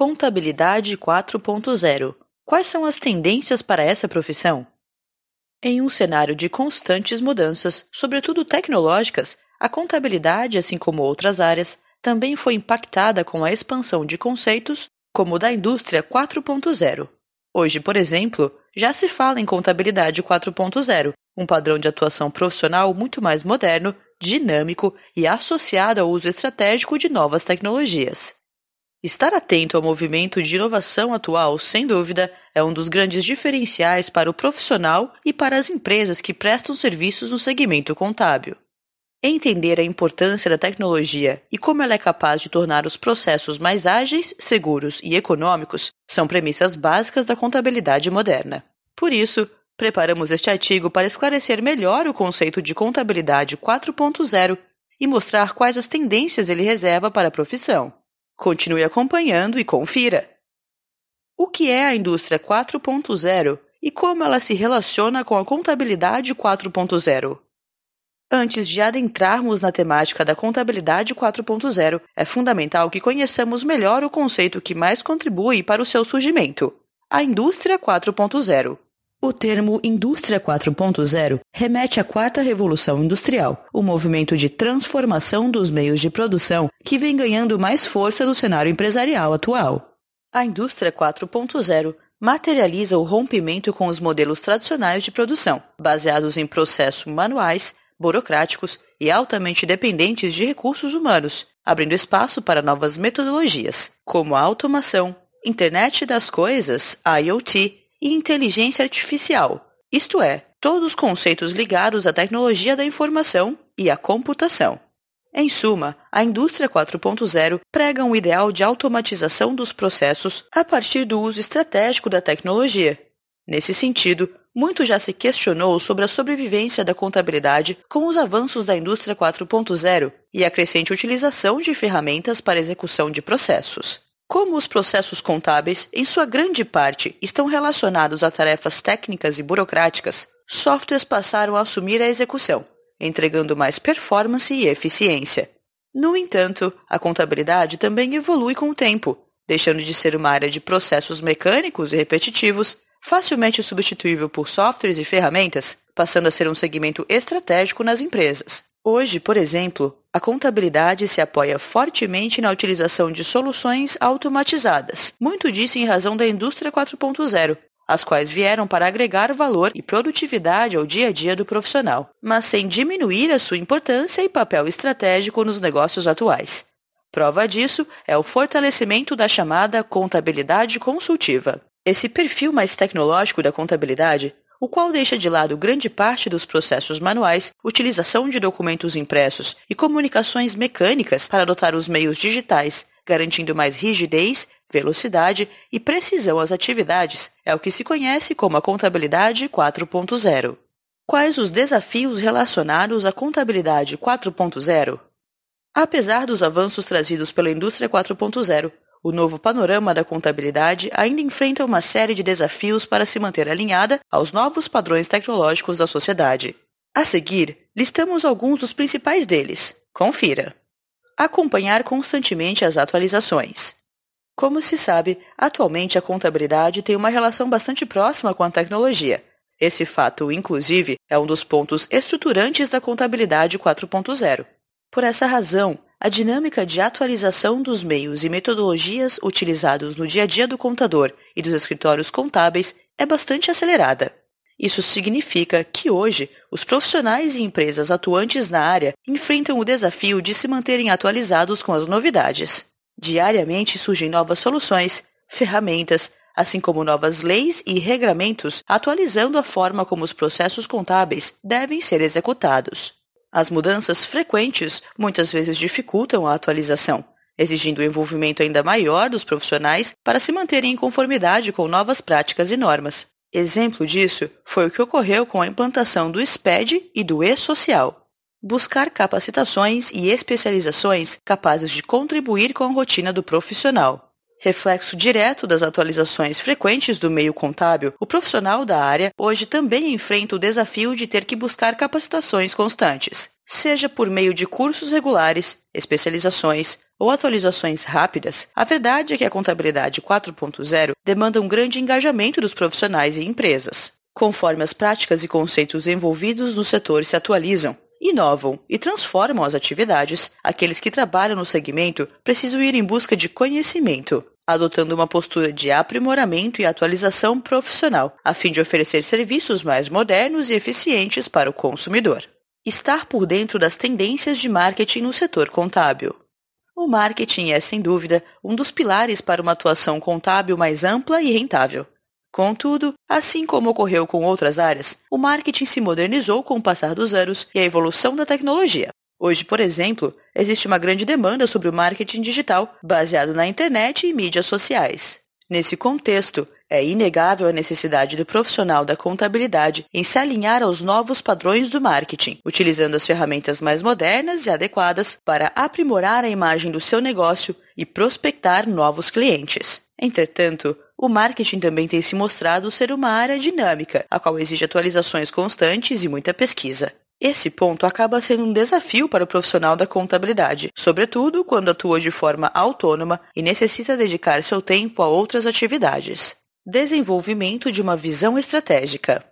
Contabilidade 4.0. Quais são as tendências para essa profissão? Em um cenário de constantes mudanças, sobretudo tecnológicas, a contabilidade, assim como outras áreas, também foi impactada com a expansão de conceitos como o da indústria 4.0. Hoje, por exemplo, já se fala em contabilidade 4.0, um padrão de atuação profissional muito mais moderno, dinâmico e associado ao uso estratégico de novas tecnologias. Estar atento ao movimento de inovação atual, sem dúvida, é um dos grandes diferenciais para o profissional e para as empresas que prestam serviços no segmento contábil. Entender a importância da tecnologia e como ela é capaz de tornar os processos mais ágeis, seguros e econômicos são premissas básicas da contabilidade moderna. Por isso, preparamos este artigo para esclarecer melhor o conceito de contabilidade 4.0 e mostrar quais as tendências ele reserva para a profissão. Continue acompanhando e confira. O que é a indústria 4.0 e como ela se relaciona com a contabilidade 4.0? Antes de adentrarmos na temática da contabilidade 4.0, é fundamental que conheçamos melhor o conceito que mais contribui para o seu surgimento: a indústria 4.0. O termo Indústria 4.0 remete à quarta revolução industrial, o movimento de transformação dos meios de produção que vem ganhando mais força no cenário empresarial atual. A Indústria 4.0 materializa o rompimento com os modelos tradicionais de produção, baseados em processos manuais, burocráticos e altamente dependentes de recursos humanos, abrindo espaço para novas metodologias, como a automação, Internet das Coisas, IoT, e inteligência artificial, isto é, todos os conceitos ligados à tecnologia da informação e à computação. Em suma, a indústria 4.0 prega um ideal de automatização dos processos a partir do uso estratégico da tecnologia. Nesse sentido, muito já se questionou sobre a sobrevivência da contabilidade com os avanços da indústria 4.0 e a crescente utilização de ferramentas para execução de processos. Como os processos contábeis, em sua grande parte, estão relacionados a tarefas técnicas e burocráticas, softwares passaram a assumir a execução, entregando mais performance e eficiência. No entanto, a contabilidade também evolui com o tempo, deixando de ser uma área de processos mecânicos e repetitivos, facilmente substituível por softwares e ferramentas, passando a ser um segmento estratégico nas empresas. Hoje, por exemplo, a contabilidade se apoia fortemente na utilização de soluções automatizadas, muito disso em razão da indústria 4.0, as quais vieram para agregar valor e produtividade ao dia a dia do profissional, mas sem diminuir a sua importância e papel estratégico nos negócios atuais. Prova disso é o fortalecimento da chamada contabilidade consultiva. Esse perfil mais tecnológico da contabilidade o qual deixa de lado grande parte dos processos manuais, utilização de documentos impressos e comunicações mecânicas para adotar os meios digitais, garantindo mais rigidez, velocidade e precisão às atividades, é o que se conhece como a contabilidade 4.0. Quais os desafios relacionados à contabilidade 4.0? Apesar dos avanços trazidos pela indústria 4.0, o novo panorama da contabilidade ainda enfrenta uma série de desafios para se manter alinhada aos novos padrões tecnológicos da sociedade. A seguir, listamos alguns dos principais deles. Confira. Acompanhar constantemente as atualizações. Como se sabe, atualmente a contabilidade tem uma relação bastante próxima com a tecnologia. Esse fato, inclusive, é um dos pontos estruturantes da contabilidade 4.0. Por essa razão, a dinâmica de atualização dos meios e metodologias utilizados no dia a dia do contador e dos escritórios contábeis é bastante acelerada. Isso significa que hoje os profissionais e empresas atuantes na área enfrentam o desafio de se manterem atualizados com as novidades. Diariamente surgem novas soluções, ferramentas, assim como novas leis e regramentos atualizando a forma como os processos contábeis devem ser executados. As mudanças frequentes muitas vezes dificultam a atualização, exigindo o envolvimento ainda maior dos profissionais para se manterem em conformidade com novas práticas e normas. Exemplo disso foi o que ocorreu com a implantação do SPED e do E-Social. Buscar capacitações e especializações capazes de contribuir com a rotina do profissional. Reflexo direto das atualizações frequentes do meio contábil, o profissional da área hoje também enfrenta o desafio de ter que buscar capacitações constantes, seja por meio de cursos regulares, especializações, ou atualizações rápidas, a verdade é que a contabilidade 4.0 demanda um grande engajamento dos profissionais e empresas. Conforme as práticas e conceitos envolvidos no setor se atualizam, inovam e transformam as atividades, aqueles que trabalham no segmento precisam ir em busca de conhecimento, adotando uma postura de aprimoramento e atualização profissional, a fim de oferecer serviços mais modernos e eficientes para o consumidor. Estar por dentro das tendências de marketing no setor contábil. O marketing é, sem dúvida, um dos pilares para uma atuação contábil mais ampla e rentável. Contudo, assim como ocorreu com outras áreas, o marketing se modernizou com o passar dos anos e a evolução da tecnologia. Hoje, por exemplo, existe uma grande demanda sobre o marketing digital baseado na internet e mídias sociais. Nesse contexto, é inegável a necessidade do profissional da contabilidade em se alinhar aos novos padrões do marketing, utilizando as ferramentas mais modernas e adequadas para aprimorar a imagem do seu negócio e prospectar novos clientes. Entretanto, o marketing também tem se mostrado ser uma área dinâmica, a qual exige atualizações constantes e muita pesquisa. Esse ponto acaba sendo um desafio para o profissional da contabilidade, sobretudo quando atua de forma autônoma e necessita dedicar seu tempo a outras atividades. Desenvolvimento de uma visão estratégica.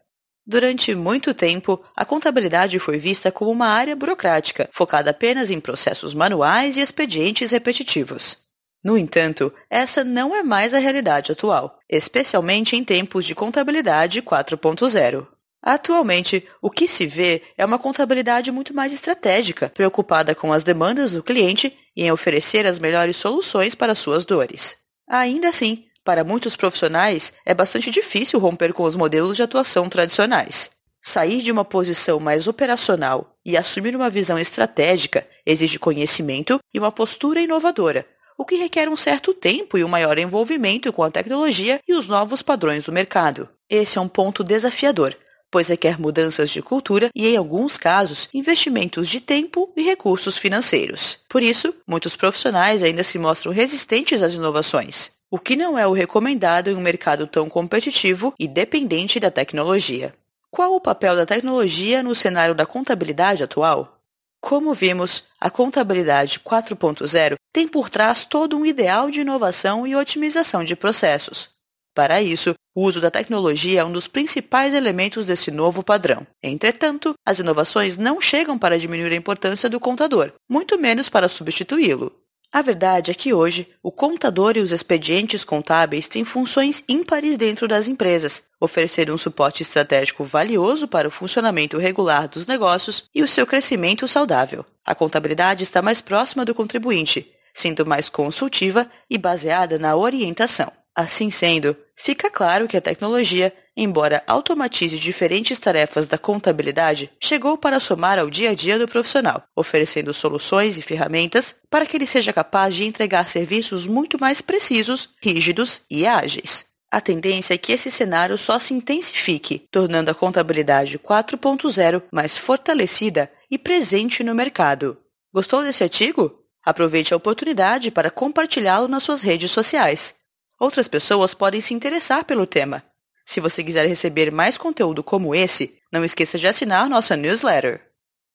Durante muito tempo, a contabilidade foi vista como uma área burocrática, focada apenas em processos manuais e expedientes repetitivos. No entanto, essa não é mais a realidade atual, especialmente em tempos de contabilidade 4.0. Atualmente, o que se vê é uma contabilidade muito mais estratégica, preocupada com as demandas do cliente e em oferecer as melhores soluções para suas dores. Ainda assim, para muitos profissionais, é bastante difícil romper com os modelos de atuação tradicionais. Sair de uma posição mais operacional e assumir uma visão estratégica exige conhecimento e uma postura inovadora, o que requer um certo tempo e um maior envolvimento com a tecnologia e os novos padrões do mercado. Esse é um ponto desafiador, pois requer mudanças de cultura e, em alguns casos, investimentos de tempo e recursos financeiros. Por isso, muitos profissionais ainda se mostram resistentes às inovações, o que não é o recomendado em um mercado tão competitivo e dependente da tecnologia. Qual o papel da tecnologia no cenário da contabilidade atual? Como vimos, a contabilidade 4.0 tem por trás todo um ideal de inovação e otimização de processos, para isso, o uso da tecnologia é um dos principais elementos desse novo padrão. Entretanto, as inovações não chegam para diminuir a importância do contador, muito menos para substituí-lo. A verdade é que hoje, o contador e os expedientes contábeis têm funções ímpares dentro das empresas, oferecendo um suporte estratégico valioso para o funcionamento regular dos negócios e o seu crescimento saudável. A contabilidade está mais próxima do contribuinte, sendo mais consultiva e baseada na orientação. Assim sendo, fica claro que a tecnologia, embora automatize diferentes tarefas da contabilidade, chegou para somar ao dia a dia do profissional, oferecendo soluções e ferramentas para que ele seja capaz de entregar serviços muito mais precisos, rígidos e ágeis. A tendência é que esse cenário só se intensifique, tornando a contabilidade 4.0 mais fortalecida e presente no mercado. Gostou desse artigo? Aproveite a oportunidade para compartilhá-lo nas suas redes sociais. Outras pessoas podem se interessar pelo tema. Se você quiser receber mais conteúdo como esse, não esqueça de assinar nossa newsletter.